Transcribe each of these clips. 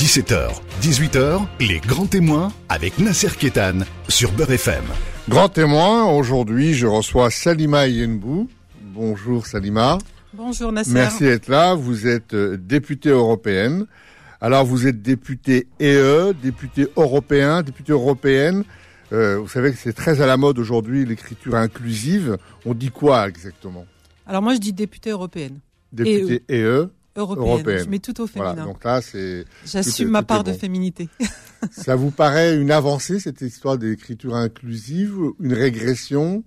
17h, 18h, les grands témoins avec Nasser Kétan sur Beurre FM. Grand témoin, aujourd'hui je reçois Salima Yenbou. Bonjour Salima. Bonjour Nasser. Merci d'être là. Vous êtes euh, députée européenne. Alors vous êtes députée EE, députée européen, députée européenne. Euh, vous savez que c'est très à la mode aujourd'hui l'écriture inclusive. On dit quoi exactement? Alors moi je dis députée européenne. Députée EE. Européenne. Européenne. Je mets tout au féminin. Voilà, donc là c'est. J'assume ma part de féminité. Ça vous paraît une avancée cette histoire d'écriture inclusive, une régression,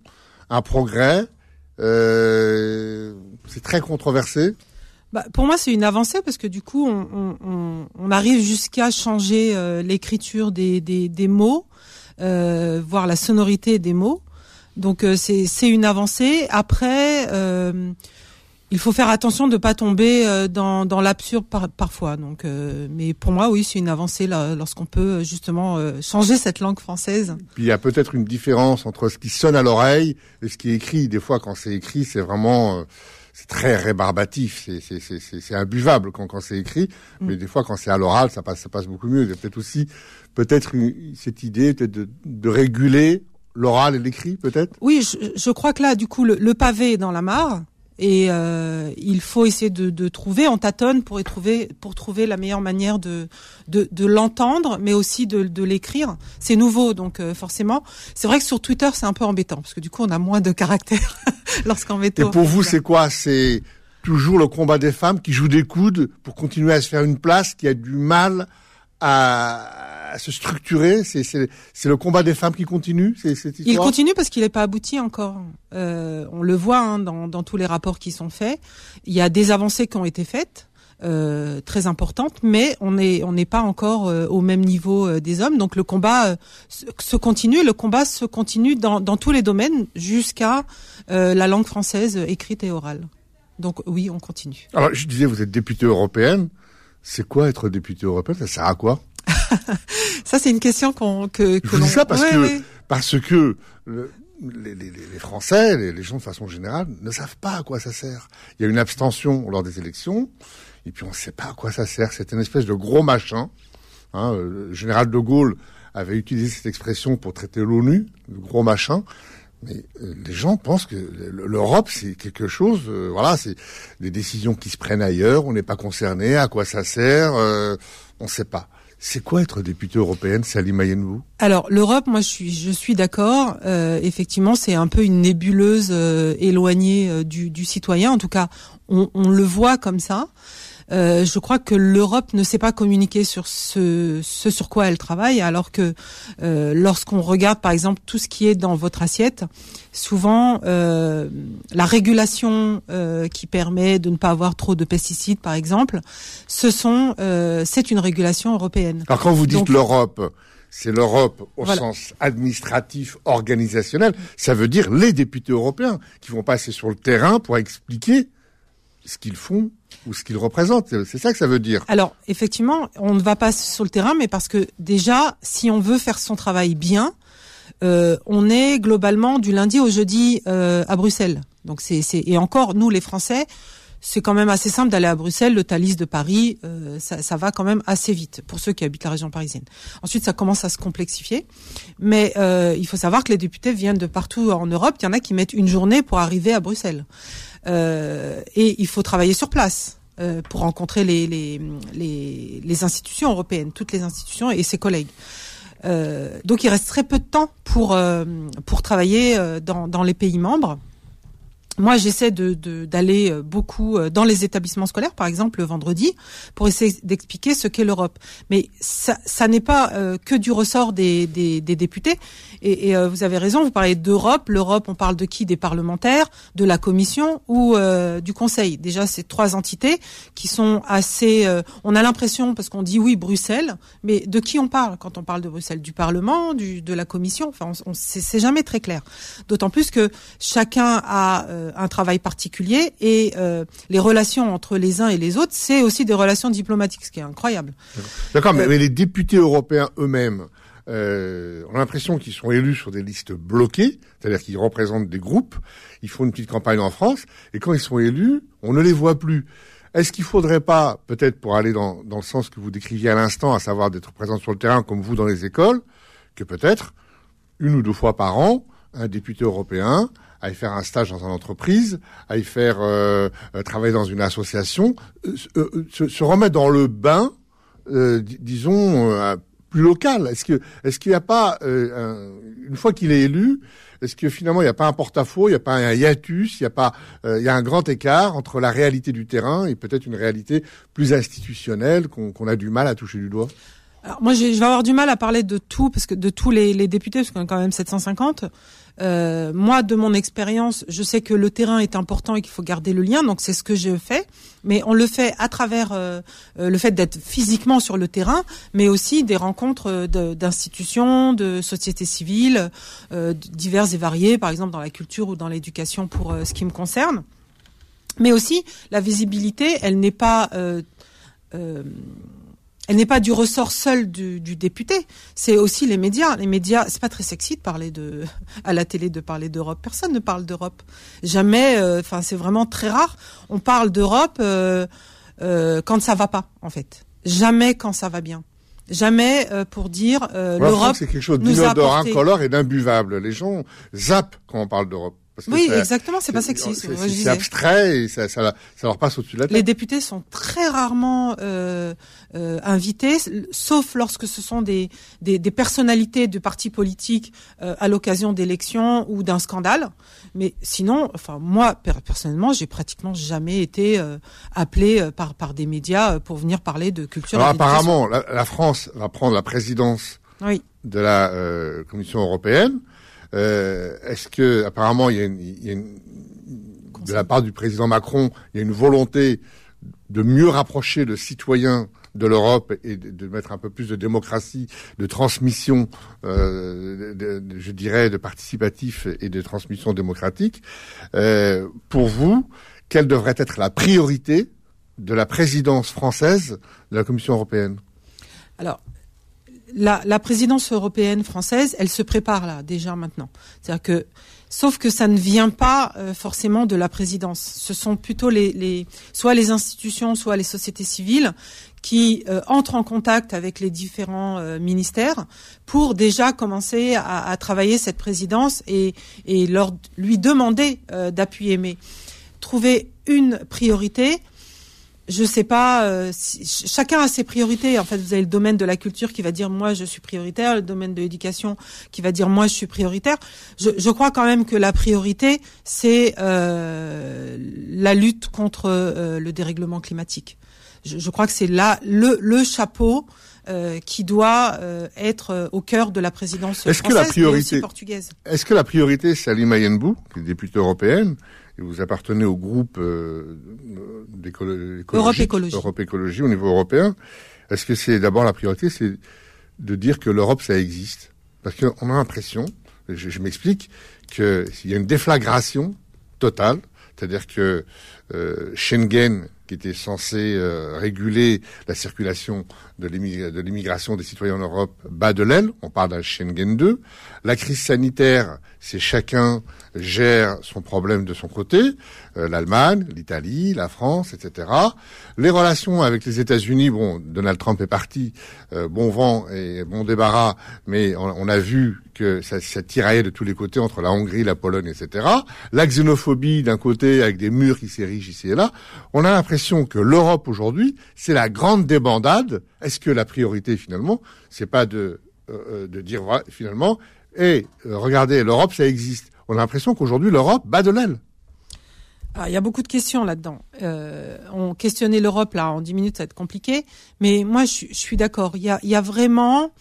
un progrès euh, C'est très controversé? Bah, pour moi, c'est une avancée parce que du coup, on, on- on- on arrive jusqu'à changer euh, l'écriture des, des, des mots, euh, voir la sonorité des mots. Donc, euh, c'est une avancée. Après, il faut faire attention de pas tomber euh, dans, dans l'absurde par, parfois. Donc, euh, mais pour moi, oui, c'est une avancée lorsqu'on peut euh, justement euh, changer cette langue française. Puis il y a peut-être une différence entre ce qui sonne à l'oreille et ce qui est écrit. Des fois, quand c'est écrit, c'est vraiment euh, c'est très rébarbatif, c'est imbuvable quand quand c'est écrit. Mm. Mais des fois, quand c'est à l'oral, ça passe ça passe beaucoup mieux. Il y a peut-être aussi peut-être cette idée peut-être de, de réguler l'oral et l'écrit, peut-être? Oui, je, je crois que là, du coup, le, le pavé est dans la mare et euh, il faut essayer de, de trouver, on tâtonne pour y trouver, pour trouver la meilleure manière de de, de l'entendre, mais aussi de, de l'écrire. C'est nouveau, donc euh, forcément, c'est vrai que sur Twitter, c'est un peu embêtant parce que du coup, on a moins de caractères lorsqu'on met Et pour vous, c'est quoi? C'est toujours le combat des femmes qui jouent des coudes pour continuer à se faire une place, qui a du mal à, à se structurer. C'est le combat des femmes qui continue. Cette Il continue parce qu'il n'est pas abouti encore. Euh, on le voit hein, dans, dans tous les rapports qui sont faits. Il y a des avancées qui ont été faites, euh, très importantes, mais on n'est on n'est pas encore euh, au même niveau euh, des hommes. Donc le combat se, se continue. Le combat se continue dans, dans tous les domaines jusqu'à la langue française écrite et orale. Donc oui, on continue. Alors, je disais, vous êtes députée européenne. C'est quoi être députée européenne? Ça sert à quoi? Ça, c'est une question qu'on que, que Je dis ça parce Ouais, que ouais. parce que le- les, les- les Français, les, les gens de façon générale, ne savent pas à quoi ça sert. Il y a une abstention lors des élections, et puis on ne sait pas à quoi ça sert. C'est une espèce de gros machin. Hein, euh, le général de Gaulle avait utilisé cette expression pour traiter l'ONU, le gros machin. Mais euh, les gens pensent que le- l'Europe c'est quelque chose, euh, voilà, c'est des décisions qui se prennent ailleurs, on n'est pas concerné, à quoi ça sert, euh, on ne sait pas. C'est quoi être députée européenne, Salim Yenbou Alors l'Europe, moi je suis je suis d'accord. Euh, effectivement, c'est un peu une nébuleuse euh, éloignée euh, du, du citoyen. En tout cas, on, on le voit comme ça. Euh, je crois que l'Europe ne sait pas communiquer sur ce, ce sur quoi elle travaille, alors que euh, lorsqu'on regarde par exemple tout ce qui est dans votre assiette, souvent euh, la régulation euh, qui permet de ne pas avoir trop de pesticides, par exemple, ce sont euh, c'est une régulation européenne. Alors quand vous dites l'Europe, c'est l'Europe au Voilà. sens administratif, organisationnel, ça veut dire les députés européens qui vont passer sur le terrain pour expliquer ce qu'ils font ou ce qu'ils représentent. C'est ça que ça veut dire. Alors, effectivement, on ne va pas sur le terrain, mais parce que déjà, si on veut faire son travail bien, euh, on est globalement du lundi au jeudi euh, à Bruxelles. Donc c'est et encore nous les Français, c'est quand même assez simple d'aller à Bruxelles, le Thalys de Paris, euh, ça, ça va quand même assez vite pour ceux qui habitent la région parisienne. Ensuite, ça commence à se complexifier, mais euh, il faut savoir que les députés viennent de partout en Europe. Il y en a qui mettent une journée pour arriver à Bruxelles, et il faut travailler sur place. euh, pour rencontrer les, les, les, institutions européennes, toutes les institutions et ses collègues. Euh, donc il reste très peu de temps pour euh, pour travailler euh, dans, dans les pays membres. Moi, j'essaie de d'aller euh, beaucoup euh, dans les établissements scolaires, par exemple le vendredi, pour essayer d'expliquer ce qu'est l'Europe. Mais ça, ça n'est pas euh, que du ressort des, des, des députés. Et, euh, vous avez raison, vous parlez d'Europe. L'Europe, on parle de qui? Des parlementaires, de la Commission ou euh, du Conseil. Déjà, ces trois entités qui sont assez. euh, on a l'impression parce qu'on dit oui Bruxelles, mais de qui on parle? Quand on parle de Bruxelles Du Parlement, du, de la Commission? Enfin, on, on- c'est c'est jamais très clair. D'autant plus que chacun a un travail particulier et euh, les relations entre les uns et les autres, c'est aussi des relations diplomatiques, ce qui est incroyable. D'accord, mais, Euh, mais les députés européens eux-mêmes euh, ont l'impression qu'ils sont élus sur des listes bloquées, c'est-à-dire qu'ils représentent des groupes, ils font une petite campagne en France, et quand ils sont élus, on ne les voit plus. Est-ce qu'il faudrait pas, peut-être pour aller dans, dans le sens que vous décriviez à l'instant, à savoir d'être présent sur le terrain comme vous dans les écoles, que peut-être une ou deux fois par an, un député européen aille faire un stage dans une entreprise, aille faire euh, euh, travailler dans une association, euh, euh, se, se, remettre dans le bain, euh, disons plus local. Est-ce que est-ce qu'il n'y a pas un, une fois qu'il est élu, est-ce que finalement il n'y a pas un porte-à-faux, il n'y a pas un hiatus, il y a pas il y a un grand écart entre la réalité du terrain et peut-être une réalité plus institutionnelle qu'on qu a du mal à toucher du doigt? Alors moi, je vais avoir du mal à parler de tout, parce que de tous les, les députés, parce qu'on a quand même 750. Euh, moi, de mon expérience, je sais que le terrain est important et qu'il faut garder le lien, donc c'est ce que je fais. Mais on le fait à travers euh, euh le fait d'être physiquement sur le terrain, mais aussi des rencontres euh, d'institutions, de, de sociétés civiles, euh, diverses et variées, par exemple dans la culture ou dans l'éducation pour euh, ce qui me concerne. Mais aussi, la visibilité, elle n'est pas... Elle n'est pas du ressort seul du, du député, c'est aussi les médias. Les médias, c'est pas très sexy de parler de à la télé de parler d'Europe. Personne ne parle d'Europe. Jamais. Enfin, euh, c'est vraiment très rare. On parle d'Europe euh, euh, quand ça va pas, en fait. Jamais quand ça va bien. Jamais euh, pour dire euh, l'Europe. C'est quelque chose d'inodore, incolore et d'imbuvable. Les gens zappent quand on parle d'Europe. Oui, exactement, c'est pas sexy. C'est abstrait et ça, ça, ça, leur passe au-dessus de la tête. Les députés sont très rarement euh, euh, invités, sauf lorsque ce sont des, des, des personnalités de partis politiques euh, à l'occasion d'élections ou d'un scandale. Mais sinon, enfin moi personnellement, j'ai pratiquement jamais été appelé par par des médias pour venir parler de culture. Alors apparemment, la, la, France va prendre la présidence oui. de la Commission européenne. Euh, Est-ce que apparemment il y a, une, il y a une, de la part du président Macron, il y a une volonté de mieux rapprocher le citoyen de l'Europe et de, mettre un peu plus de démocratie, de transmission, euh, je dirais, de participatif et de transmission démocratique. Euh, pour vous, quelle devrait être la priorité de la présidence française de la Commission européenne? Alors, la, présidence européenne française, elle se prépare là déjà maintenant. C'est-à-dire que, sauf que ça ne vient pas euh, forcément de la présidence. Ce sont plutôt les, soit les institutions, soit les sociétés civiles qui euh, entrent en contact avec les différents euh, ministères pour déjà commencer à, à, travailler cette présidence et, et leur lui demander d'appuyer. Mais trouver une priorité, je sais pas. Euh, si, chacun a ses priorités. En fait, vous avez le domaine de la culture qui va dire moi je suis prioritaire, le domaine de l'éducation qui va dire moi je suis prioritaire. Je, je crois quand même que la priorité c'est euh, la lutte contre euh, le dérèglement climatique. Je, je crois que c'est là le, le chapeau. Euh, qui doit euh, être au cœur de la présidence est-ce que la priorité portugaise. Est-ce que la priorité c'est Ali Mayembou, qui est députée européenne, et vous appartenez au groupe euh, Europe Écologie. Europe Écologie au niveau européen. Est-ce que c'est d'abord la priorité, c'est de dire que l'Europe ça existe? Parce qu'on a l'impression, je, je m'explique, qu'il y a une déflagration totale, c'est-à-dire que euh, Schengen qui était censé euh, réguler la circulation de l'immigration des citoyens en Europe bat de l'aile. On parle d'un Schengen 2. La crise sanitaire, c'est chacun gère son problème de son côté. Euh, L'Allemagne, l'Italie, la France, etc. Les relations avec les États-Unis, bon, Donald Trump est parti, euh, bon vent et bon débarras, mais on a vu que ça, ça, tiraillait de tous les côtés entre la Hongrie, la Pologne, etc. La xénophobie d'un côté avec des murs qui s'érigent ici et là. On a l'impression que l'Europe aujourd'hui, c'est la grande débandade. Est-ce que la priorité finalement, c'est pas de euh, de dire finalement, et hey, regardez, l'Europe ça existe. On a l'impression qu'aujourd'hui l'Europe bat de l'aile. Alors, il y a beaucoup de questions là-dedans. Euh, on questionnait l'Europe là en 10 minutes, ça va être compliqué. Mais moi, je, je suis d'accord. Il il y a vraiment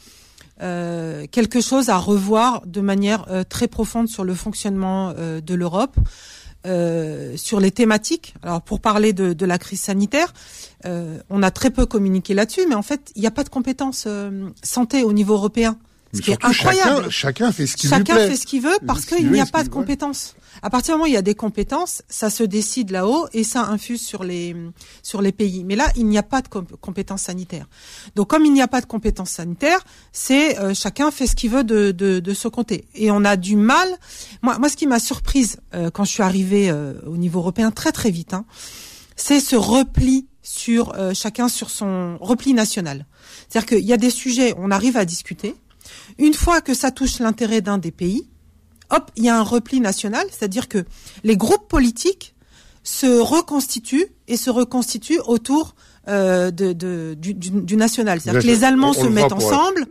euh, quelque chose à revoir de manière euh, très profonde sur le fonctionnement euh, de l'Europe. Euh, sur les thématiques. Alors pour parler de, de la crise sanitaire, euh, on a très peu communiqué là-dessus, mais en fait, il n'y a pas de compétences euh, santé au niveau européen. Ce qui est incroyable. Chacun, chacun fait ce qu'il Chacun veut. fait ce qu'il veut parce qu'il n'y a pas de compétences. À partir du moment où il y a des compétences, ça se décide là-haut et ça infuse sur les sur les pays. Mais là, il n'y a pas de comp compétences sanitaires. Donc, comme il n'y a pas de compétences sanitaires, c'est euh, chacun fait ce qu'il veut de, de, de ce côté. Et on a du mal. Moi, moi, ce qui m'a surprise euh, quand je suis arrivée euh, au niveau européen très très vite, hein, c'est ce repli sur euh, chacun sur son repli national. C'est-à-dire qu'il y a des sujets, on arrive à discuter. Une fois que ça touche l'intérêt d'un des pays, hop, il y a un repli national, c'est-à-dire que les groupes politiques se reconstituent et se reconstituent autour euh, de, de, du, du, national. C'est-à-dire que les Allemands se mettent ensemble,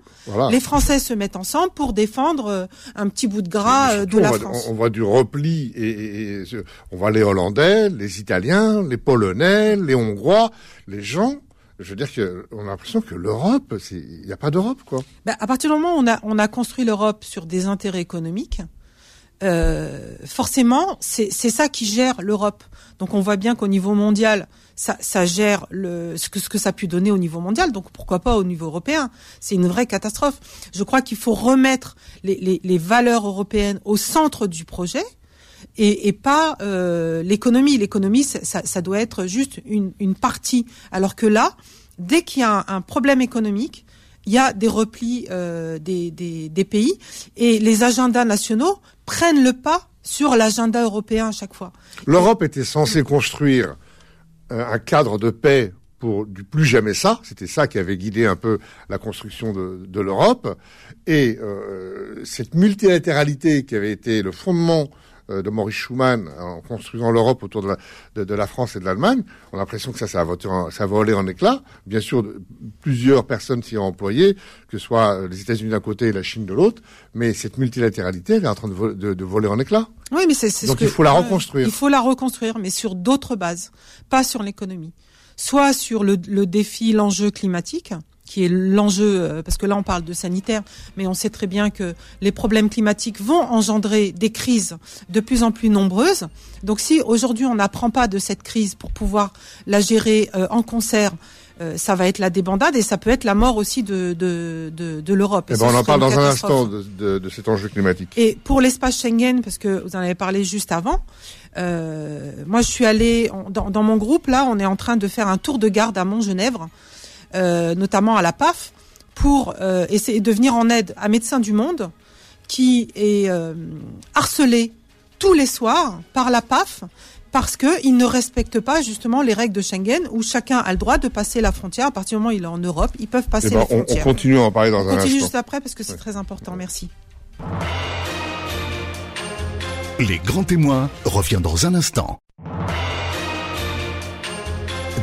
les Français se mettent ensemble pour défendre euh, un petit bout de gras euh, de la France. On voit du repli et, on voit les Hollandais, les Italiens, les Polonais, les Hongrois, les gens je veux dire qu'on a l'impression que l'Europe, il n'y a pas d'Europe, quoi. Ben, à partir du moment où on a, on a construit l'Europe sur des intérêts économiques, euh, forcément, c'est ça qui gère l'Europe. Donc on voit bien qu'au niveau mondial, ça, ça gère le, ce, que, ce que ça a pu donner au niveau mondial. Donc pourquoi pas au niveau européen? C'est une vraie catastrophe. Je crois qu'il faut remettre les, les, les, valeurs européennes au centre du projet. Et, et pas euh, l'économie. L'économie, ça, ça, doit être juste une, une partie. Alors que là, dès qu'il y a un, un problème économique, il y a des replis euh, des, des, des, pays et les agendas nationaux prennent le pas sur l'agenda européen à chaque fois. L'Europe était censée construire euh, un cadre de paix pour du plus jamais ça. C'était ça qui avait guidé un peu la construction de, de l'Europe. Et euh, cette multilatéralité qui avait été le fondement de Maurice Schumann en construisant l'Europe autour de la, de, la, France et de l'Allemagne, on a l'impression que ça, ça a, voté ça a volé en éclats. Bien sûr, plusieurs personnes s'y ont employées, que ce soit les États-Unis d'un côté et la Chine de l'autre, mais cette multilatéralité, elle est en train de, de, voler en éclats. Oui, mais c'est Donc il faut la reconstruire. il faut la reconstruire, mais sur d'autres bases, pas sur l'économie. Soit sur le, le défi, l'enjeu climatique, qui est l'enjeu, euh, parce que là on parle de sanitaire, mais on sait très bien que les problèmes climatiques vont engendrer des crises de plus en plus nombreuses. Donc si aujourd'hui on n'apprend pas de cette crise pour pouvoir la gérer euh, en concert, euh, ça va être la débandade et ça peut être la mort aussi de, de, de, de l'Europe. Eh ben on en parle dans un instant de, de, de, cet enjeu climatique. Et pour l'espace Schengen, parce que vous en avez parlé juste avant, euh, moi je suis allée, dans, dans, mon groupe là, on est en train de faire un tour de garde à Mont-Genèvre. Euh, notamment à la PAF, pour euh, essayer de venir en aide à Médecins du Monde, qui est euh, harcelé tous les soirs par la PAF parce qu'il ne respecte pas justement les règles de Schengen où chacun a le droit de passer la frontière. À partir du moment où il est en Europe, ils peuvent passer eh ben, la frontière. On, continue à en parler dans on un continue juste après parce que c'est très important. Merci. Les grands témoins revient dans un instant.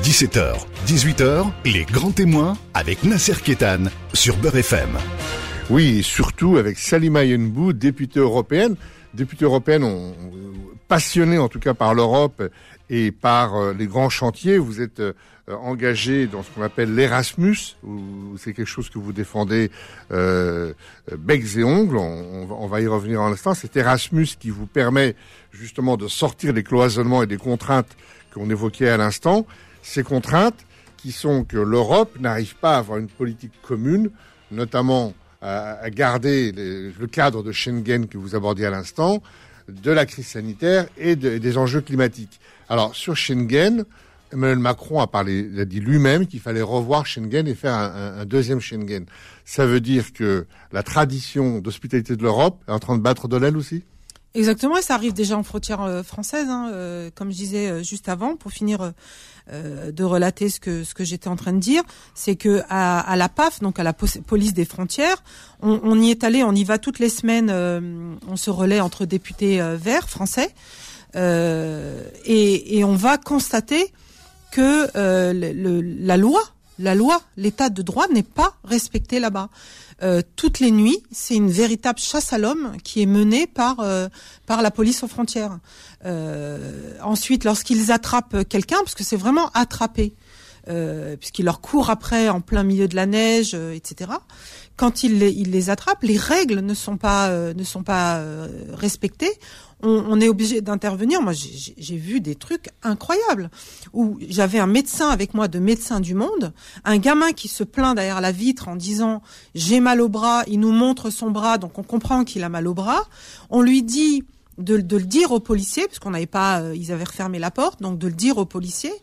17h, 18h, les grands témoins avec Nasser Kétan sur Beurre FM. Oui, surtout avec Salima Yenbou, députée européenne. Députée européenne, on, passionnée en tout cas par l'Europe et par euh, les grands chantiers. Vous êtes euh, engagé dans ce qu'on appelle l'Erasmus, c'est quelque chose que vous défendez euh, becs et ongles. On, va y revenir en instant. C'est Erasmus qui vous permet justement de sortir des cloisonnements et des contraintes qu'on évoquait à l'instant ces contraintes qui sont que l'Europe n'arrive pas à avoir une politique commune, notamment à, garder le cadre de Schengen que vous abordiez à l'instant, de la crise sanitaire et des enjeux climatiques. Alors sur Schengen, Emmanuel Macron a parlé, a dit lui-même qu'il fallait revoir Schengen et faire un, un, deuxième Schengen. Ça veut dire que la tradition d'hospitalité de l'Europe est en train de battre de l'aile aussi? Exactement, et ça arrive déjà en frontière euh, française, hein, euh, comme je disais euh, juste avant, pour finir de relater ce que ce que j'étais en train de dire, c'est que à, à, la PAF, donc à la police des frontières, on, on, y est allé, on y va toutes les semaines, on se relaie entre députés verts français, et, et, on va constater que le, la loi, la loi, l'état de droit n'est pas respecté là-bas. Euh, toutes les nuits. C'est une véritable chasse à l'homme qui est menée par euh, par la police aux frontières. Euh, ensuite, lorsqu'ils attrapent quelqu'un, parce que c'est vraiment attraper, puisqu'ils leur courent après en plein milieu de la neige, etc. Quand ils les, ils les attrapent, les règles ne sont pas ne sont pas respectées on, est obligé d'intervenir. Moi, j'ai vu des trucs incroyables où j'avais un médecin avec moi de médecin du monde, un gamin qui se plaint derrière la vitre en disant j'ai mal au bras. Il nous montre son bras, donc on comprend qu'il a mal au bras. On lui dit de, le dire aux policiers, parce qu'on n'avait pas, euh, ils avaient refermé la porte, donc de le dire aux policiers.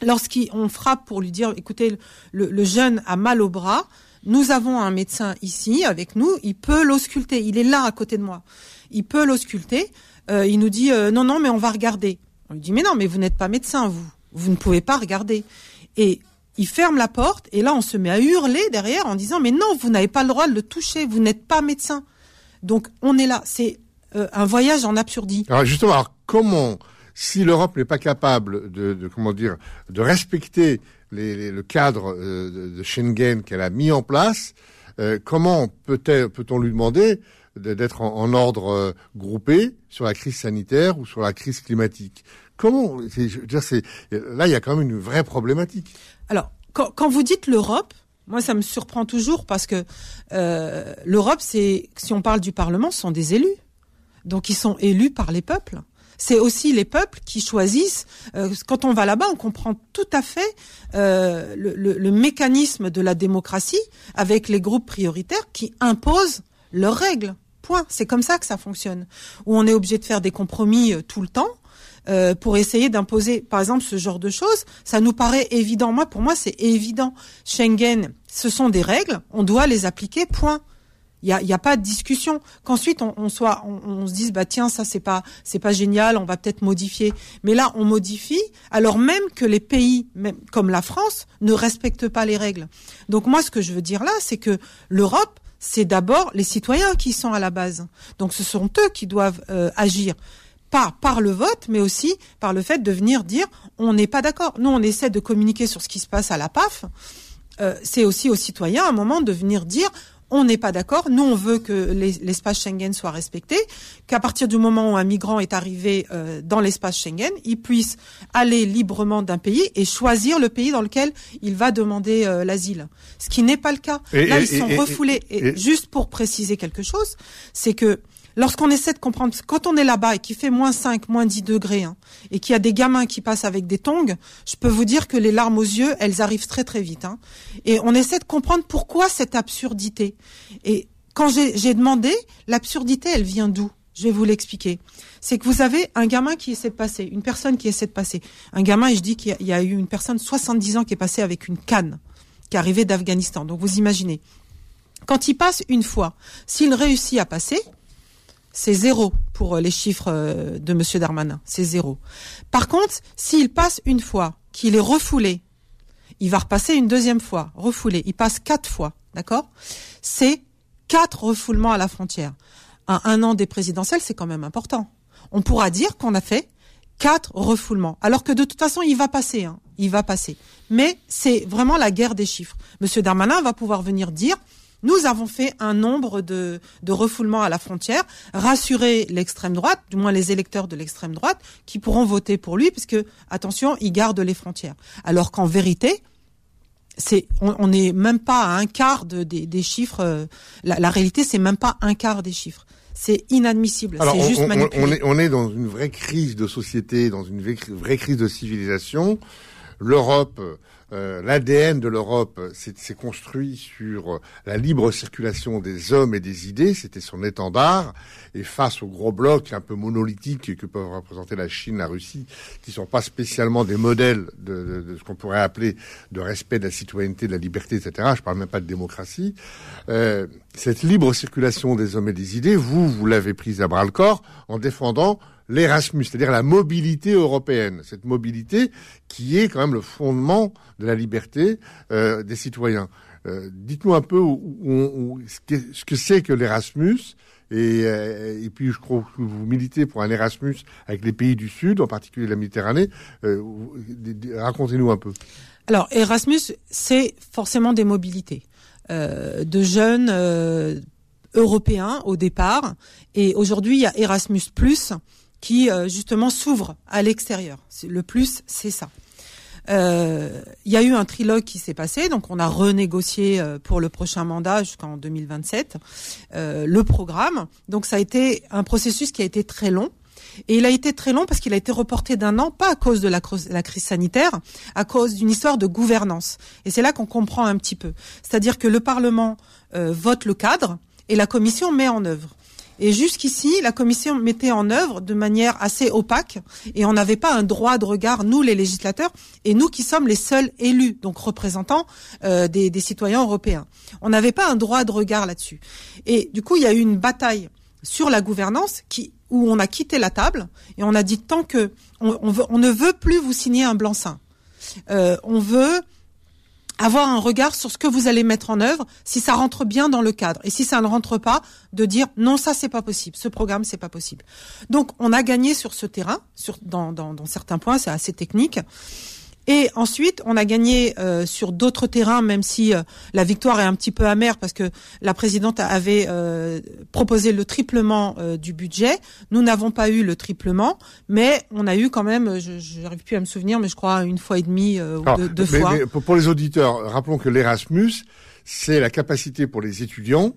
Lorsqu'on frappe pour lui dire, écoutez, le jeune a mal au bras, nous avons un médecin ici avec nous, il peut l'ausculter, il est là à côté de moi il peut l'ausculter. Euh, il nous dit euh, non, non, mais on va regarder. On lui dit mais non, mais vous n'êtes pas médecin, vous. Vous ne pouvez pas regarder. Et il ferme la porte et là on se met à hurler derrière en disant mais non, vous n'avez pas le droit de le toucher, vous n'êtes pas médecin. Donc on est là, c'est euh, un voyage en absurdie. Alors justement, comment si l'Europe n'est pas capable de, comment dire de respecter le cadre de Schengen qu'elle a mis en place, comment peut-on peut lui demander d'être en, ordre groupé sur la crise sanitaire ou sur la crise climatique Comment je veux dire, là il y a quand même une vraie problématique. Alors quand, quand vous dites l'Europe, moi, ça me surprend toujours parce que euh, l'Europe, c'est si on parle du Parlement, ce sont des élus, donc ils sont élus par les peuples. C'est aussi les peuples qui choisissent. Euh, quand on va là-bas, on comprend tout à fait euh, le, le, le, mécanisme de la démocratie avec les groupes prioritaires qui imposent leurs règles. Point. C'est comme ça que ça fonctionne. Où on est obligé de faire des compromis euh, tout le temps euh, pour essayer d'imposer, par exemple, ce genre de choses. Ça nous paraît évident. Moi, pour moi, c'est évident. Schengen, ce sont des règles, on doit les appliquer. Point. Il y a, y a, pas de discussion. Qu'ensuite on, soit, on, se dise bah tiens ça c'est pas c'est pas génial, on va peut-être modifier. Mais là on modifie alors même que les pays, comme la France, ne respectent pas les règles. Donc moi ce que je veux dire là, c'est que l'Europe c'est d'abord les citoyens qui sont à la base. Donc ce sont eux qui doivent euh, agir pas par le vote, mais aussi par le fait de venir dire on n'est pas d'accord. Nous, on essaie de communiquer sur ce qui se passe à la PAF. Euh, c'est aussi aux citoyens à un moment de venir dire on n'est pas d'accord. Nous, on veut que l'espace Schengen soit respecté, qu'à partir du moment où un migrant est arrivé euh, dans l'espace Schengen, il puisse aller librement d'un pays et choisir le pays dans lequel il va demander euh, l'asile. Ce qui n'est pas le cas. Et, Là, et, ils sont et, refoulés. Et, juste pour préciser quelque chose, c'est que lorsqu'on essaie de comprendre, quand on est là-bas et qu'il fait moins 5, moins 10 degrés, hein, et qu'il y a des gamins qui passent avec des tongs, je peux vous dire que les larmes aux yeux, elles arrivent très très vite. Hein. Et on essaie de comprendre pourquoi cette absurdité. Et quand j'ai demandé, l'absurdité, elle vient d'où? Je vais vous l'expliquer. C'est que vous avez un gamin qui essaie de passer, une personne qui essaie de passer. Un gamin, et je dis qu'il y, a eu une personne 70 ans qui est passée avec une canne, qui est d'Afghanistan. Donc vous imaginez. Quand il passe une fois, s'il réussit à passer, c'est zéro pour les chiffres de Monsieur Darmanin. C'est zéro. Par contre, s'il passe une fois, qu'il est refoulé, il va repasser une deuxième fois, refoulé. Il passe quatre fois, d'accord? C'est quatre refoulements à la frontière. Un, un an des présidentielles, c'est quand même important. On pourra dire qu'on a fait quatre refoulements, alors que de toute façon, il va passer. Hein, il va passer. Mais c'est vraiment la guerre des chiffres. Monsieur Darmanin va pouvoir venir dire nous avons fait un nombre de, de refoulements à la frontière, rassurer l'extrême droite, du moins les électeurs de l'extrême droite, qui pourront voter pour lui, puisque, attention, il garde les frontières. Alors qu'en vérité, c'est on n'est même pas à un quart de, des, des chiffres. Euh, la, la réalité, c'est même pas un quart des chiffres. C'est inadmissible. C'est juste on, manipulé. On est, on est dans une vraie crise de société, dans une vraie, vraie crise de civilisation. L'Europe euh, l'ADN de l'Europe s'est construit sur la libre circulation des hommes et des idées, c'était son étendard, et face aux gros blocs un peu monolithiques que peuvent représenter la Chine, la Russie, qui sont pas spécialement des modèles de, de, de ce qu'on pourrait appeler de respect de la citoyenneté, de la liberté, etc. Je parle même pas de démocratie. Euh, cette libre circulation des hommes et des idées, vous, vous l'avez prise à bras le corps en défendant l'Erasmus, c'est-à-dire la mobilité européenne, cette mobilité qui est quand même le fondement de la liberté euh, des citoyens. Euh, Dites-nous un peu ce que c'est que l'Erasmus, et, euh, et, puis je crois que vous militez pour un Erasmus avec les pays du Sud, en particulier la Méditerranée. Racontez-nous un peu. Alors Erasmus, c'est forcément des mobilités de jeunes européens au départ, et aujourd'hui il y a Erasmus qui euh, justement s'ouvre à l'extérieur. Le plus, c'est ça. Il euh, y a eu un trilogue qui s'est passé, donc on a renégocié euh, pour le prochain mandat jusqu'en 2027 euh, le programme. Donc ça a été un processus qui a été très long. Et il a été très long parce qu'il a été reporté d'un an, pas à cause de la, la, crise sanitaire, à cause d'une histoire de gouvernance. Et c'est là qu'on comprend un petit peu. C'est-à-dire que le Parlement vote le cadre et la Commission met en œuvre. Et jusqu'ici, la commission mettait en œuvre de manière assez opaque et on n'avait pas un droit de regard, nous les législateurs, et nous qui sommes les seuls élus, donc représentants euh, des, citoyens européens. On n'avait pas un droit de regard là-dessus. Et du coup, il y a eu une bataille sur la gouvernance où on a quitté la table et on a dit tant que on, on, ne veut plus vous signer un blanc-seing. Euh, on veut avoir un regard sur ce que vous allez mettre en œuvre, si ça rentre bien dans le cadre, et si ça ne rentre pas, de dire non, ça c'est pas possible, ce programme c'est pas possible. Donc on a gagné sur ce terrain, sur dans, dans, dans certains points, c'est assez technique. Et ensuite, on a gagné euh, sur d'autres terrains, même si euh, la victoire est un petit peu amère parce que la présidente avait euh, proposé le triplement du budget. Nous n'avons pas eu le triplement, mais on a eu quand même, je n'arrive plus à me souvenir, mais je crois une fois et demie ou deux, fois. Mais pour les auditeurs, rappelons que l'Erasmus, c'est la capacité pour les étudiants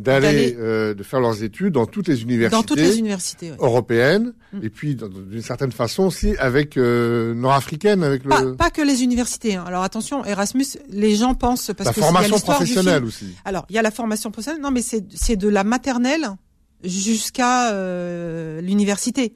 d'aller euh, de faire leurs études dans toutes les universités, dans toutes les universités européennes mm. et puis d'une certaine façon aussi avec euh, nord-africaine avec pas, le pas que les universités hein. alors attention Erasmus les gens pensent parce la que formation professionnelle aussi. Alors il y a la formation professionnelle non mais c'est c'est de la maternelle jusqu'à euh, l'université.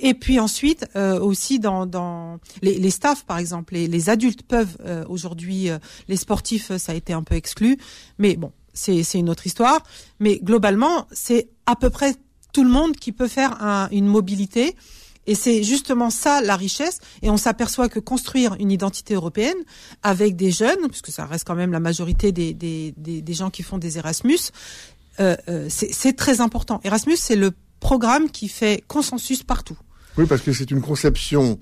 Et puis ensuite euh, aussi dans, dans les, les staffs par exemple les, les adultes peuvent euh, aujourd'hui les sportifs ça a été un peu exclu. Mais bon c'est une autre histoire. Mais globalement, c'est à peu près tout le monde qui peut faire un, une mobilité. Et c'est justement ça la richesse. Et on s'aperçoit que construire une identité européenne avec des jeunes, puisque ça reste quand même la majorité des gens qui font des Erasmus, euh, euh, c'est très important. Erasmus, c'est le programme qui fait consensus partout. Oui, parce que c'est une conception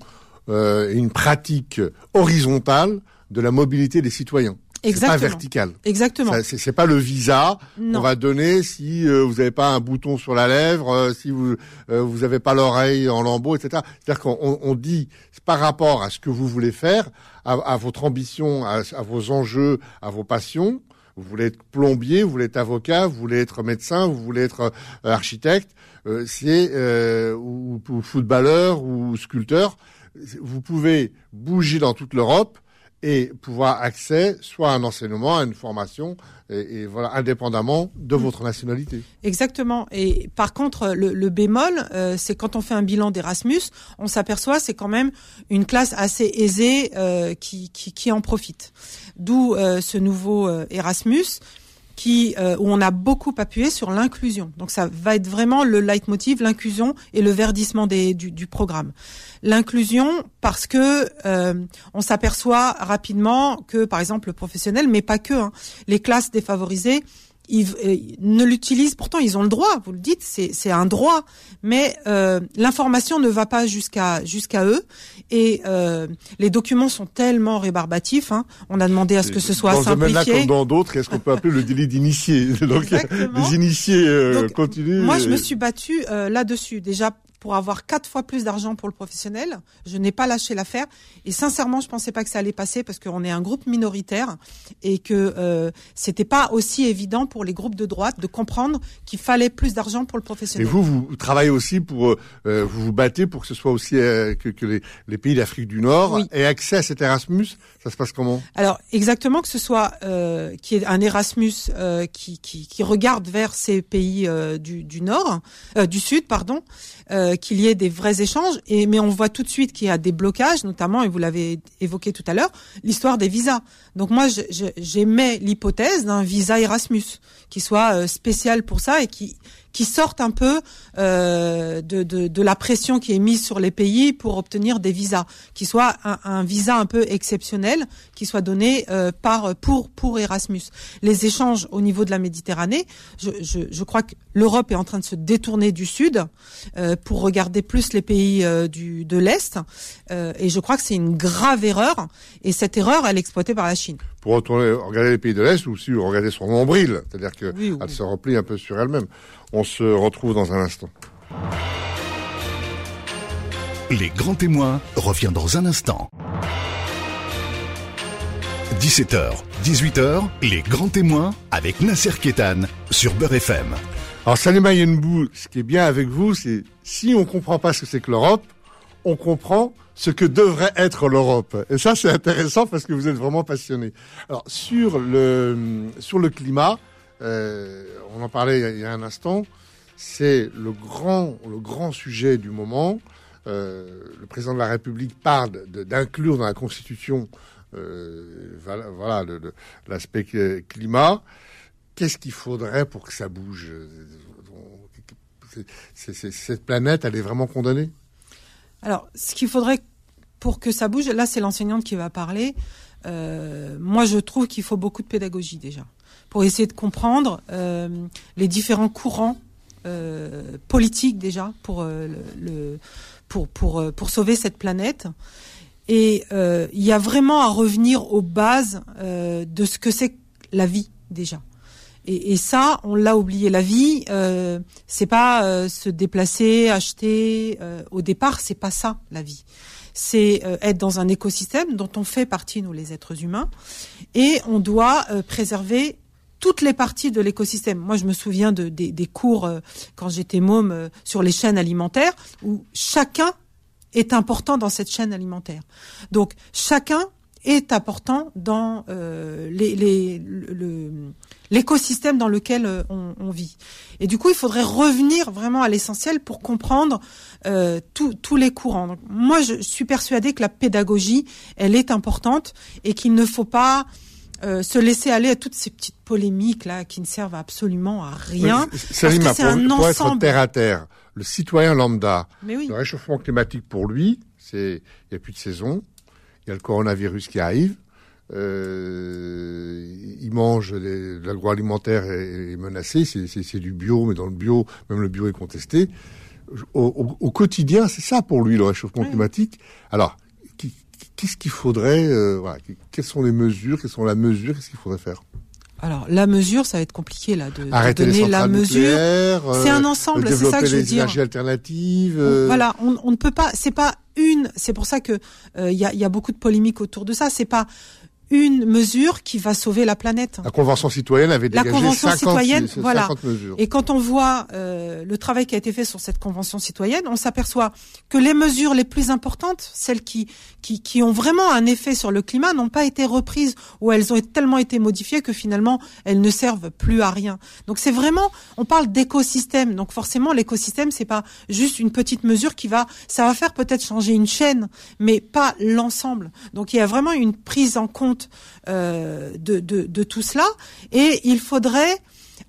euh, une pratique horizontale de la mobilité des citoyens. C'est pas vertical. Exactement. C'est pas le visa qu'on va donner si euh, vous n'avez pas un bouton sur la lèvre, euh, si vous euh, vous avez pas l'oreille en lambeau, etc. C'est-à-dire qu'on on dit par rapport à ce que vous voulez faire, à, à votre ambition, à, à, vos enjeux, à vos passions. Vous voulez être plombier, vous voulez être avocat, vous voulez être médecin, vous voulez être architecte, c'est ou, ou footballeur ou sculpteur. Vous pouvez bouger dans toute l'Europe et pouvoir accès soit à un enseignement, à une formation, et, voilà, indépendamment de votre nationalité. Exactement. Et par contre, le, bémol, euh, c'est quand on fait un bilan d'Erasmus, on s'aperçoit c'est quand même une classe assez aisée euh, qui, qui, qui, en profite. D'où euh, ce nouveau Erasmus qui où on a beaucoup appuyé sur l'inclusion. Donc ça va être vraiment le leitmotiv, l'inclusion et le verdissement des, du, du programme. L'inclusion parce que euh, on s'aperçoit rapidement que, par exemple, le professionnel, mais pas que, hein, les classes défavorisées, ils, euh, ne l'utilisent. Pourtant, ils ont le droit. Vous le dites, c'est un droit, mais euh, l'information ne va pas jusqu'à jusqu'à eux. Et euh, les documents sont tellement rébarbatifs. Hein, on a demandé à ce que ce soit dans simplifié. Comme dans d'autres, est-ce qu'on peut appeler le délit d'initié? Donc, les initiés euh, continuent. Moi, je me suis battue là-dessus. Déjà pour avoir quatre fois plus d'argent pour le professionnel. Je n'ai pas lâché l'affaire et sincèrement, je pensais pas que ça allait passer parce qu'on est un groupe minoritaire et que euh, c'était pas aussi évident pour les groupes de droite de comprendre qu'il fallait plus d'argent pour le professionnel. Et vous, vous travaillez aussi pour, euh, euh, vous vous battez pour que ce soit aussi euh, que, que les, les, pays d'Afrique du Nord aient accès à cet Erasmus. Ça se passe comment? Alors exactement que ce soit euh, qui est un Erasmus qui, qui, qui, regarde vers ces pays du, du Nord, du Sud, pardon. Euh, qu'il y ait des vrais échanges. Et mais on voit tout de suite qu'il y a des blocages, notamment, et vous l'avez évoqué tout à l'heure, l'histoire des visas. Donc moi, j'émets l'hypothèse d'un visa Erasmus qui soit euh, spécial pour ça et qui qui sortent un peu euh, de, de, de, la pression qui est mise sur les pays pour obtenir des visas, qui soit un, un visa un peu exceptionnel, qui soit donné euh, par pour pour Erasmus. Les échanges au niveau de la Méditerranée, je, je, je crois que l'Europe est en train de se détourner du Sud euh, pour regarder plus les pays euh, du de l'Est, euh, et je crois que c'est une grave erreur. Et cette erreur, elle est exploitée par la Chine. Pour retourner regarder les pays de l'Est, ou aussi regarder son nombril, c'est-à-dire qu'elle se replie un peu sur elle-même. On se retrouve dans un instant. Les grands témoins revient dans un instant. 17h, 18h, les grands témoins avec Nasser Kétan sur Beurre FM. Alors Salima Yenbou, ce qui est bien avec vous, c'est si on comprend pas ce que c'est que l'Europe, on comprend ce que devrait être l'Europe. Et ça, c'est intéressant parce que vous êtes vraiment passionné. Alors sur le sur le climat, euh, on en parlait il y a un instant, c'est le grand, le grand sujet du moment. Euh, le président de la République parle d'inclure dans la Constitution euh, voilà, l'aspect climat. Qu'est-ce qu'il faudrait pour que ça bouge? Cette planète, elle est vraiment condamnée? Alors, ce qu'il faudrait pour que ça bouge, là c'est l'enseignante qui va parler. Moi, je trouve qu'il faut beaucoup de pédagogie déjà pour essayer de comprendre euh, les différents courants euh, politiques déjà pour euh, le, pour pour euh, pour sauver cette planète. Et euh, il y a vraiment à revenir aux bases de ce que c'est la vie déjà. Et, et, ça, on l'a oublié. La vie, euh, c'est pas euh, se déplacer, acheter. Euh, au départ, c'est pas ça la vie. C'est être dans un écosystème dont on fait partie nous les êtres humains, et on doit préserver toutes les parties de l'écosystème. Moi, je me souviens de, des, des cours quand j'étais môme sur les chaînes alimentaires, où chacun est important dans cette chaîne alimentaire. Donc, chacun est important dans euh, les, les, le, l'écosystème dans lequel euh, on, on, vit. Et du coup, il faudrait revenir vraiment à l'essentiel pour comprendre euh, tous les courants. Moi, je suis persuadée que la pédagogie, elle est importante et qu'il ne faut pas euh, se laisser aller à toutes ces petites polémiques là qui ne servent absolument à rien. Oui, parce que c'est un pour ensemble. être terre à terre, le citoyen lambda, oui. le réchauffement climatique pour lui, c'est il n'y a plus de saison, il y a le coronavirus qui arrive, euh, ils mangent l'agroalimentaire est, est menacé, c'est du bio, mais dans le bio, même le bio est contesté. Au, au, au quotidien, c'est ça pour lui le réchauffement oui. climatique. Alors, qu'est-ce qu'il faudrait, euh, voilà, quelles sont les mesures, quelles sont la mesure, qu'est-ce qu'il faudrait faire? Alors la mesure, ça va être compliqué là de, Arrêter de donner les la mesure. Euh, c'est un ensemble, c'est ça que je veux dire. énergies alternatives. Euh... Voilà, on, on, ne peut pas. C'est pas une. C'est pour ça que il euh, y, a, y, a, beaucoup de polémiques autour de ça. C'est pas une mesure qui va sauver la planète. La Convention citoyenne avait dégagé la Convention 50, citoyenne, 50 voilà. mesures. Et quand on voit euh, le travail qui a été fait sur cette Convention citoyenne, on s'aperçoit que les mesures les plus importantes, celles qui, qui, qui ont vraiment un effet sur le climat, n'ont pas été reprises ou elles ont tellement été modifiées que finalement elles ne servent plus à rien. Donc c'est vraiment, on parle d'écosystème. Donc forcément l'écosystème c'est pas juste une petite mesure qui va, ça va faire peut-être changer une chaîne, mais pas l'ensemble. Donc il y a vraiment une prise en compte euh, de, de, de, tout cela. Et il faudrait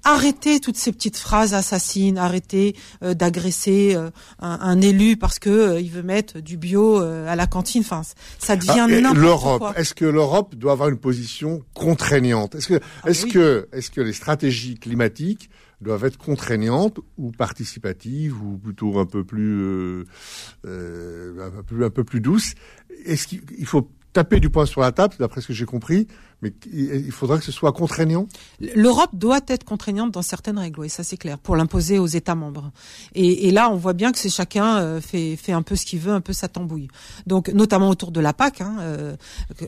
arrêter toutes ces petites phrases assassines, arrêter euh, d'agresser euh, un, un, élu parce que euh, il veut mettre du bio à la cantine. Enfin, ça devient ah, L'Europe, est-ce que l'Europe doit avoir une position contraignante? Est-ce que, Ah est-ce oui. que, est-ce que les stratégies climatiques doivent être contraignantes ou participatives ou plutôt un peu plus, un peu plus, un peu plus douces? Est-ce qu'il faut taper du poing sur la table, d'après ce que j'ai compris, mais il faudrait que ce soit contraignant. L'Europe doit être contraignante dans certaines règles, et ça c'est clair, pour l'imposer aux États membres. Et, là, on voit bien que c'est chacun euh, fait, fait un peu ce qu'il veut, un peu sa tambouille. Donc, notamment autour de la PAC. Hein, euh,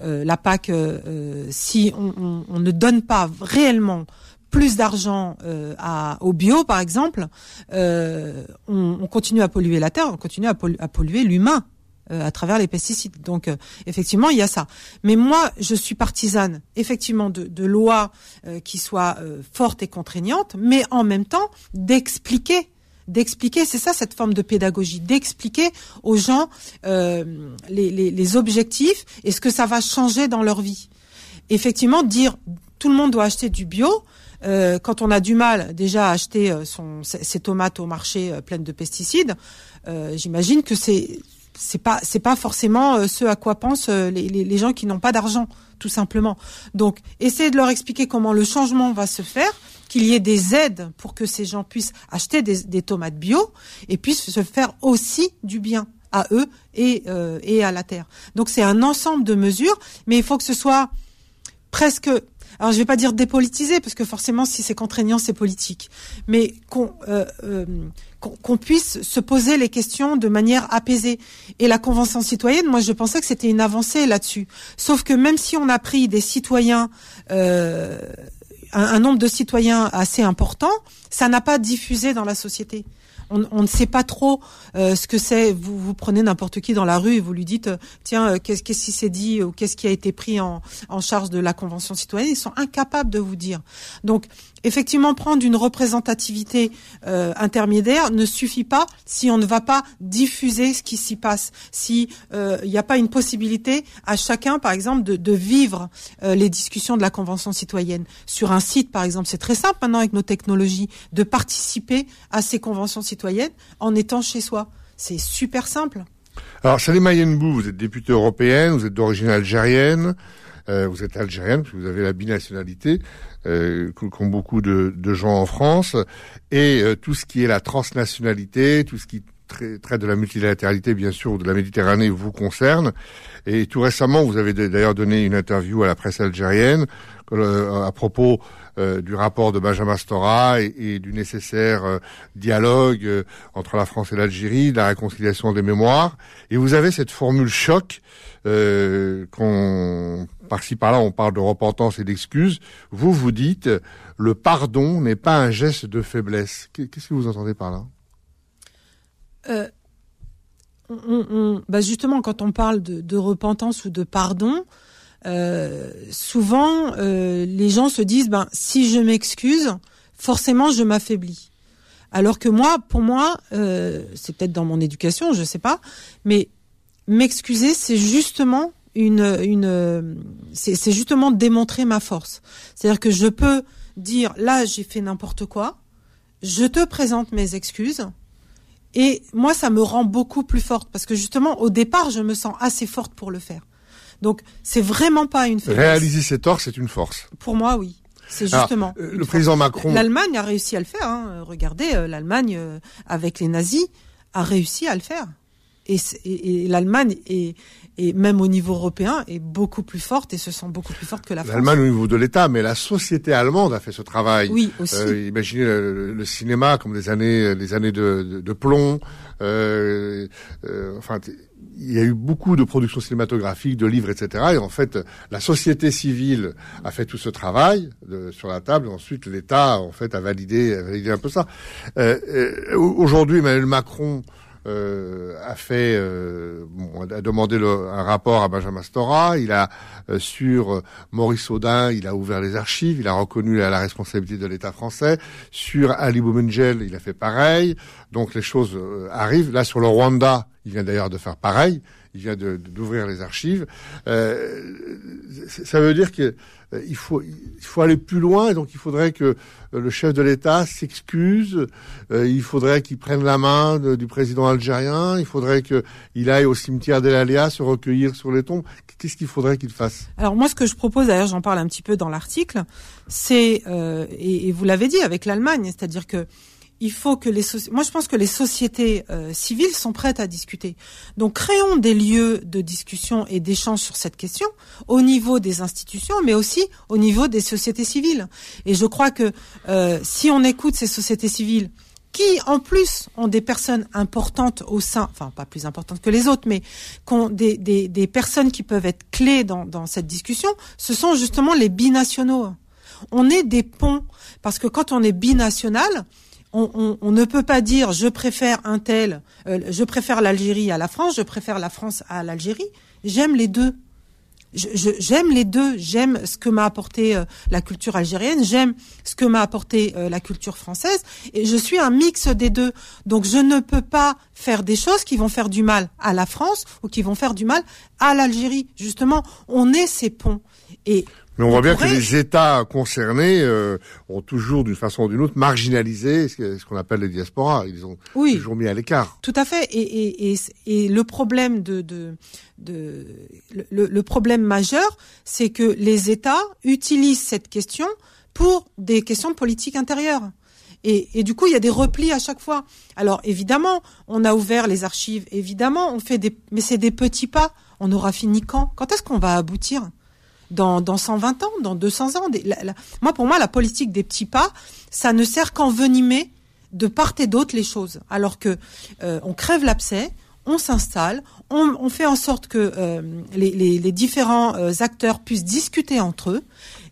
euh, la PAC, euh, si on, on, on, ne donne pas réellement plus d'argent euh, au bio, par exemple, euh, on, on, continue à polluer la terre, on continue à, polluer, l'humain euh, à travers les pesticides. Donc euh, effectivement, il y a ça. Mais moi, je suis partisane effectivement de, de lois euh, qui soient fortes et contraignantes, mais en même temps d'expliquer d'expliquer, c'est ça cette forme de pédagogie, d'expliquer aux gens les, les, les objectifs et ce que ça va changer dans leur vie. Effectivement, dire tout le monde doit acheter du bio, euh, quand on a du mal déjà à acheter son, ses tomates au marché euh, pleines de pesticides, euh, j'imagine que c'est c'est pas c'est pas forcément euh, ce à quoi pensent les, les, les gens qui n'ont pas d'argent tout simplement. Donc essayer de leur expliquer comment le changement va se faire, qu'il y ait des aides pour que ces gens puissent acheter des, des tomates bio et puissent se faire aussi du bien à eux et euh, et à la terre. Donc c'est un ensemble de mesures, mais il faut que ce soit presque alors je vais pas dire dépolitisé parce que forcément si c'est contraignant c'est politique, mais qu'on euh, euh, qu'on puisse se poser les questions de manière apaisée. Et la convention citoyenne, moi je pensais que c'était une avancée là-dessus. Sauf que même si on a pris des citoyens euh, un, un, nombre de citoyens assez important, ça n'a pas diffusé dans la société. On, ne sait pas trop euh, ce que c'est. Vous, vous prenez n'importe qui dans la rue et vous lui dites euh, tiens euh, qu'est-ce qu'est-ce qui s'est dit ou qu'est-ce qui a été pris en, en charge de la convention citoyenne. Ils sont incapables de vous dire. Donc effectivement, prendre une représentativité euh, intermédiaire ne suffit pas si on ne va pas diffuser ce qui s'y passe, si euh, il n'y a pas une possibilité à chacun, par exemple, de, de vivre euh, les discussions de la Convention citoyenne sur un site, par exemple. C'est très simple maintenant avec nos technologies de participer à ces conventions citoyennes en étant chez soi. C'est super simple. Alors, Salima Yenbou, vous êtes députée européenne, vous êtes d'origine algérienne. Euh, vous êtes algérienne, vous avez la binationalité, euh, comme beaucoup de, de, gens en France, et euh, tout ce qui est la transnationalité, tout ce qui traite de la multilatéralité, bien sûr, de la Méditerranée vous concerne. Et tout récemment, vous avez d'ailleurs donné une interview à la presse algérienne euh, à propos euh, du rapport de Benjamin Stora et, et du nécessaire euh, dialogue entre la France et l'Algérie, la réconciliation des mémoires. Et vous avez cette formule choc qu'on par-ci par-là on parle de repentance et d'excuses. Vous vous dites le pardon n'est pas un geste de faiblesse. Qu'est-ce que vous entendez par là? Euh, on, bah justement, quand on parle de, de repentance ou de pardon, euh, souvent euh, les gens se disent ben si je m'excuse, forcément je m'affaiblis. Alors que moi, pour moi, euh, c'est peut-être dans mon éducation, je sais pas, mais m'excuser, c'est justement une, c'est justement démontrer ma force. C'est-à-dire que je peux dire là j'ai fait n'importe quoi, je te présente mes excuses et moi, ça me rend beaucoup plus forte parce que justement, au départ, je me sens assez forte pour le faire. Donc, c'est vraiment pas une faiblesse. Réaliser ses torts, c'est une force. Pour moi, oui. C'est justement. Euh, le président Macron. L'Allemagne a réussi à le faire. Hein. Regardez, euh, l'Allemagne euh, avec les nazis a réussi à le faire. Et, et l'Allemagne est, et même au niveau européen, est beaucoup plus forte et se sent beaucoup plus forte que la France. L'Allemagne au niveau de l'État, mais la société allemande a fait ce travail. Oui, aussi. Euh, imaginez le, cinéma comme des années, des années de, de, plomb. Euh, euh, enfin, il y a eu beaucoup de productions cinématographiques, de livres, etc. Et en fait, la société civile a fait tout ce travail de, sur la table. Et ensuite, l'État, en fait, a validé, a validé un peu ça. Euh, euh Aujourd'hui, Emmanuel Macron euh, a fait, euh, a demandé le, un rapport à Benjamin Stora. Il a euh, sur Maurice Audin, il a ouvert les archives, il a reconnu la, responsabilité de l'État français. Sur Ali Boumengel, il a fait pareil. Donc les choses arrivent. Là sur le Rwanda, il vient d'ailleurs de faire pareil. Il vient d'ouvrir les archives. ça veut dire que euh, il faut il faut aller plus loin et donc il faudrait que euh, le chef de l'État s'excuse, euh, il faudrait qu'il prenne la main du président algérien, il faudrait qu'il aille au cimetière d'El se recueillir sur les tombes. Qu'est-ce qu'il faudrait qu'il fasse? Alors moi, ce que je propose, d'ailleurs, j'en parle un petit peu dans l'article, c'est et, vous l'avez dit avec l'Allemagne, c'est-à-dire que il faut que les moi je pense que les sociétés euh, civiles sont prêtes à discuter. Donc créons des lieux de discussion et d'échange sur cette question au niveau des institutions, mais aussi au niveau des sociétés civiles. Et je crois que euh, si on écoute ces sociétés civiles qui en plus ont des personnes importantes au sein, enfin pas plus importantes que les autres, mais qui ont des, des, des personnes qui peuvent être clés dans, dans cette discussion, ce sont justement les binationaux. On est des ponts, parce que quand on est binational, on, ne peut pas dire je préfère un tel, euh, je préfère l'Algérie à la France, je préfère la France à l'Algérie. J'aime les deux. J'aime les deux. J'aime ce que m'a apporté euh, la culture algérienne. J'aime ce que m'a apporté euh, la culture française. Et je suis un mix des deux. Donc je ne peux pas faire des choses qui vont faire du mal à la France ou qui vont faire du mal à l'Algérie. Justement, on est ces ponts. Et mais on voit bien que les États concernés euh, ont toujours, d'une façon ou d'une autre, marginalisé ce qu'on appelle les diasporas. Ils ont toujours mis à l'écart. Tout à fait. Et, et, et, et le problème de, de, de le, le, problème majeur, c'est que les États utilisent cette question pour des questions de politique intérieure. Et, et, du coup, il y a des replis à chaque fois. Alors, évidemment, on a ouvert les archives. Évidemment, on fait des, mais c'est des petits pas. On aura fini quand? Quand est-ce qu'on va aboutir? Dans, dans 120 ans, dans 200 ans. moi, pour moi, la politique des petits pas, ça ne sert qu'envenimer de part et d'autre les choses. Alors que euh, on crève l'abcès, on s'installe, on, fait en sorte que euh, les, différents euh, acteurs puissent discuter entre eux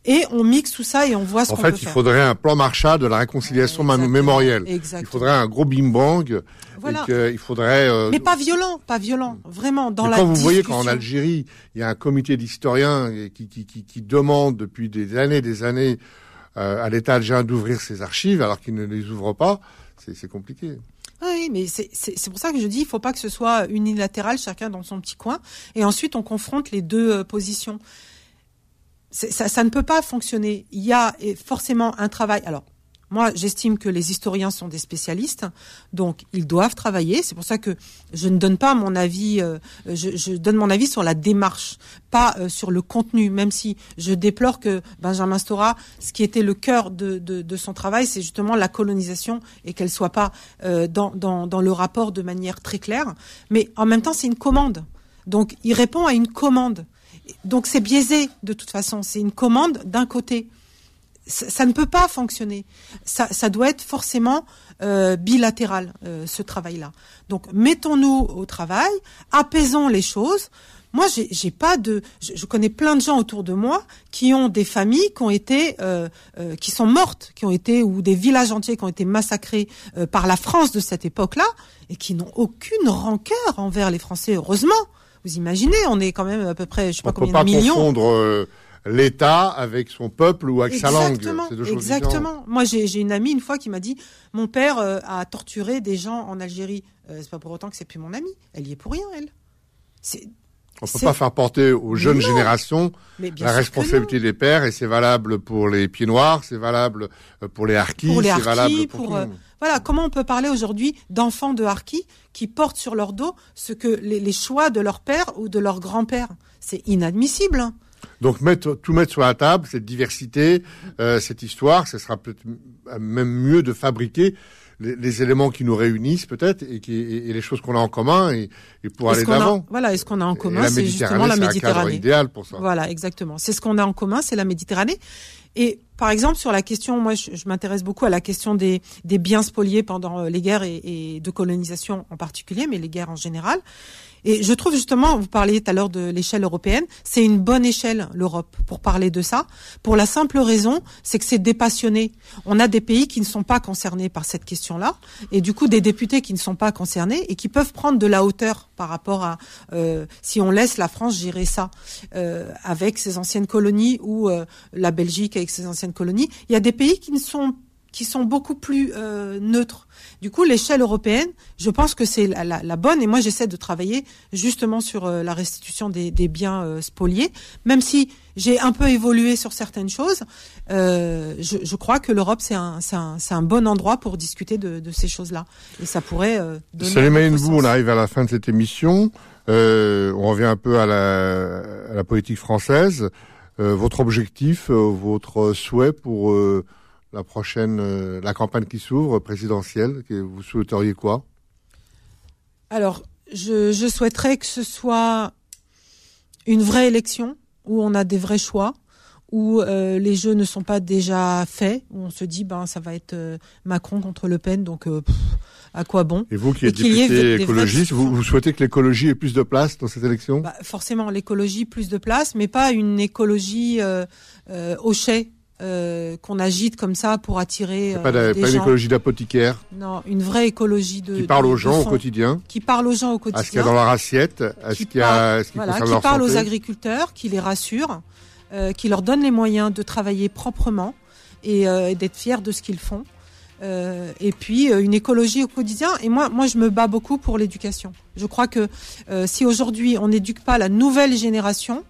et on mixe tout ça et on voit ce qu'on peut faire. En fait, il faudrait un plan Marshall de la réconciliation mémorielle. Exactement. Il faudrait un gros bim bang. Voilà. il faudrait. Euh, Mais pas violent, pas violent, vraiment dans la. Quand vous voyez qu'en Algérie, il y a un comité d'historiens qui, qui, qui, qui demande depuis des années, des années à l'État algérien d'ouvrir ses archives alors qu'il ne les ouvre pas, c'est compliqué. Oui, mais c'est pour ça que je dis, il faut pas que ce soit unilatéral, chacun dans son petit coin, et ensuite on confronte les deux euh, positions. Ça, ça, ne peut pas fonctionner. Il y a forcément un travail. Alors, moi, j'estime que les historiens sont des spécialistes, donc ils doivent travailler. C'est pour ça que je ne donne pas mon avis. Euh, je, donne mon avis sur la démarche, pas euh, sur le contenu. Même si je déplore que Benjamin Stora, ce qui était le cœur de, son travail, c'est justement la colonisation et qu'elle soit pas euh, dans, dans le rapport de manière très claire. Mais en même temps, c'est une commande. Donc, il répond à une commande. Donc, c'est biaisé de toute façon. C'est une commande d'un côté ça, ne peut pas fonctionner. Ça, doit être forcément euh, bilatéral, euh, ce travail-là. Donc, mettons-nous au travail, apaisons les choses. Moi, j'ai pas de. Je, connais plein de gens autour de moi qui ont des familles qui ont été, euh, qui sont mortes, qui ont été ou des villages entiers qui ont été massacrés par la France de cette époque-là et qui n'ont aucune rancœur envers les Français. Heureusement, vous imaginez, on est quand même à peu près, je sais pas combien de millions l'État avec son peuple ou avec sa langue. exactement. Moi, j'ai une amie une fois qui m'a dit mon père euh, a torturé des gens en Algérie. Euh, c'est pas pour autant que c'est plus mon amie. Elle y est pour rien, elle. On peut pas faire porter aux jeunes générations la responsabilité des pères et c'est valable pour les pieds noirs, c'est valable euh, pour les harkis, c'est valable pour, voilà, comment on peut parler aujourd'hui d'enfants de harkis qui portent sur leur dos ce que les, les choix de leur père ou de leur grand-père? C'est inadmissible. Hein. Donc mettre, tout mettre sur la table, cette diversité, euh, cette histoire, ce sera peut-être même mieux de fabriquer les, éléments qui nous réunissent peut-être et, qui, et, les choses qu'on a en commun et, et pour aller d'avant. Voilà, et ce qu'on a en commun, c'est justement la Méditerranée. C'est idéal pour ça. Voilà, exactement. C'est ce qu'on a en commun, c'est la Méditerranée. Et par exemple, sur la question, moi, je, m'intéresse beaucoup à la question des, des biens spoliés pendant euh, les guerres et, et, de colonisation en particulier, mais les guerres en général. Et je trouve justement, vous parliez tout à l'heure de l'échelle européenne, c'est une bonne échelle l'Europe pour parler de ça, pour la simple raison, c'est que c'est dépassionné. On a des pays qui ne sont pas concernés par cette question-là, et du coup des députés qui ne sont pas concernés et qui peuvent prendre de la hauteur par rapport à euh, si on laisse la France gérer ça euh, avec ses anciennes colonies ou euh, la Belgique avec ses anciennes colonies. Il y a des pays qui ne sont qui sont beaucoup plus euh, neutres. Du coup, l'échelle européenne, je pense que c'est la, la, bonne. Et moi, j'essaie de travailler justement sur euh, la restitution des, des biens euh, spoliés, même si j'ai un peu évolué sur certaines choses. Euh, je, je, crois que l'Europe, c'est un, un, un, bon endroit pour discuter de, de ces choses-là. Et ça pourrait. Euh, Salim on arrive à la fin de cette émission. on revient un peu à la, à la politique française. votre objectif, votre souhait pour la prochaine, euh, la campagne qui s'ouvre présidentielle, vous souhaiteriez quoi? Alors, je, souhaiterais que ce soit une vraie élection où on a des vrais choix, où euh, les jeux ne sont pas déjà faits, où on se dit ben ça va être euh, Macron contre Le Pen, donc à quoi bon? Et vous qui êtes député écologiste, vous, souhaitez que l'écologie ait plus de place dans cette élection? Bah, Forcément, l'écologie plus de place, mais pas une écologie au chai euh, qu'on agite comme ça pour attirer. pas, euh, pas une écologie d'apothicaire. Non, une vraie écologie de. Qui parle aux gens au quotidien. Qui parle aux gens au quotidien. À ce qu'il y a dans leur assiette, à ce qu'il y a, ce qui voilà, qui parle aux agriculteurs, qui les rassure, euh, qui leur donne les moyens de travailler proprement et, d'être fiers de ce qu'ils font. Et puis une écologie au quotidien. Et moi, moi, je me bats beaucoup pour l'éducation. Je crois que si aujourd'hui on n'éduque pas la nouvelle génération,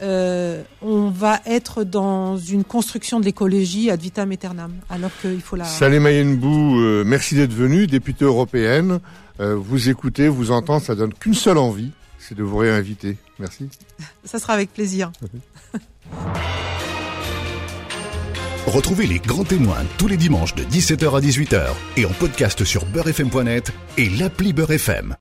euh, on va être dans une construction de l'écologie ad vitam aeternam, alors qu'il faut la... Salim Ayenbou, euh, merci d'être venu, députée européenne. Euh, vous écoutez, vous entendez, ça donne qu'une seule envie, c'est de vous réinviter. Merci. Ça sera avec plaisir. Retrouvez les grands témoins tous les dimanches de 17h à 18h et en podcast sur beurrefm.net et l'appli Beurrefm.